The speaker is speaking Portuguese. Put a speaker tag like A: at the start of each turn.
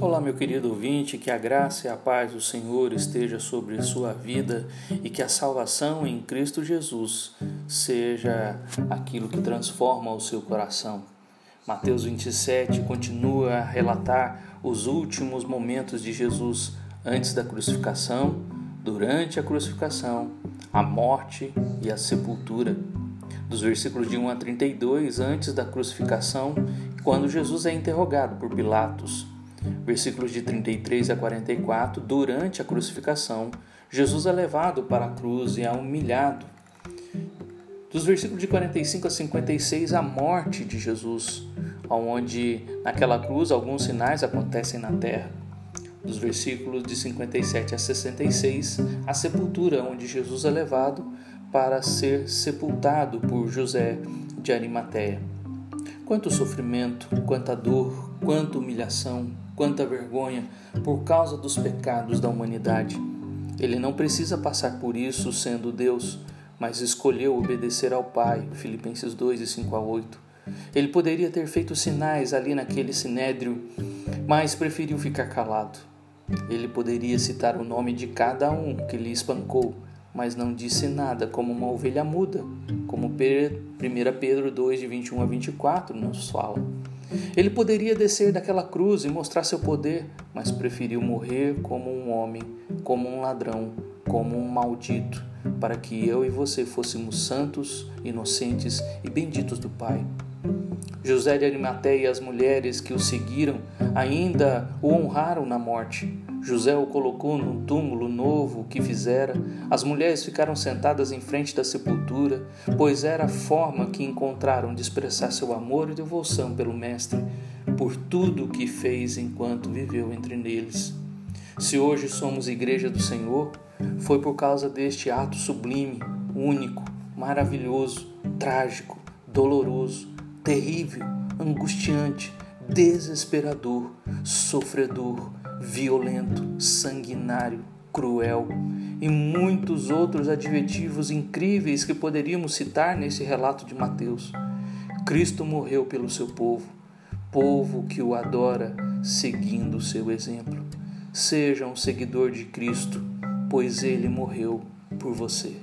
A: Olá, meu querido ouvinte, que a graça e a paz do Senhor esteja sobre sua vida e que a salvação em Cristo Jesus seja aquilo que transforma o seu coração. Mateus 27 continua a relatar os últimos momentos de Jesus antes da crucificação, durante a crucificação, a morte e a sepultura. Dos versículos de 1 a 32, antes da crucificação, quando Jesus é interrogado por Pilatos versículos de 33 a 44, durante a crucificação, Jesus é levado para a cruz e é humilhado. Dos versículos de 45 a 56, a morte de Jesus, onde naquela cruz alguns sinais acontecem na terra. Dos versículos de 57 a 66, a sepultura, onde Jesus é levado para ser sepultado por José de Arimateia. Quanto sofrimento, quanta dor, quanta humilhação, quanta vergonha por causa dos pecados da humanidade. Ele não precisa passar por isso sendo Deus, mas escolheu obedecer ao Pai. Filipenses 2, 5 a 8. Ele poderia ter feito sinais ali naquele sinédrio, mas preferiu ficar calado. Ele poderia citar o nome de cada um que lhe espancou, mas não disse nada, como uma ovelha muda, como 1 Pedro 2, de 21 a 24 nos fala. Ele poderia descer daquela cruz e mostrar seu poder, mas preferiu morrer como um homem, como um ladrão, como um maldito, para que eu e você fôssemos santos, inocentes e benditos do Pai. José de Arimateia e as mulheres que o seguiram ainda o honraram na morte. José o colocou num túmulo novo que fizera. As mulheres ficaram sentadas em frente da sepultura, pois era a forma que encontraram de expressar seu amor e devoção pelo Mestre, por tudo o que fez enquanto viveu entre eles. Se hoje somos igreja do Senhor, foi por causa deste ato sublime, único, maravilhoso, trágico, doloroso, terrível, angustiante, desesperador, sofredor, violento, sanguinário, cruel e muitos outros adjetivos incríveis que poderíamos citar nesse relato de Mateus. Cristo morreu pelo seu povo, povo que o adora, seguindo o seu exemplo. Seja um seguidor de Cristo, pois ele morreu por você.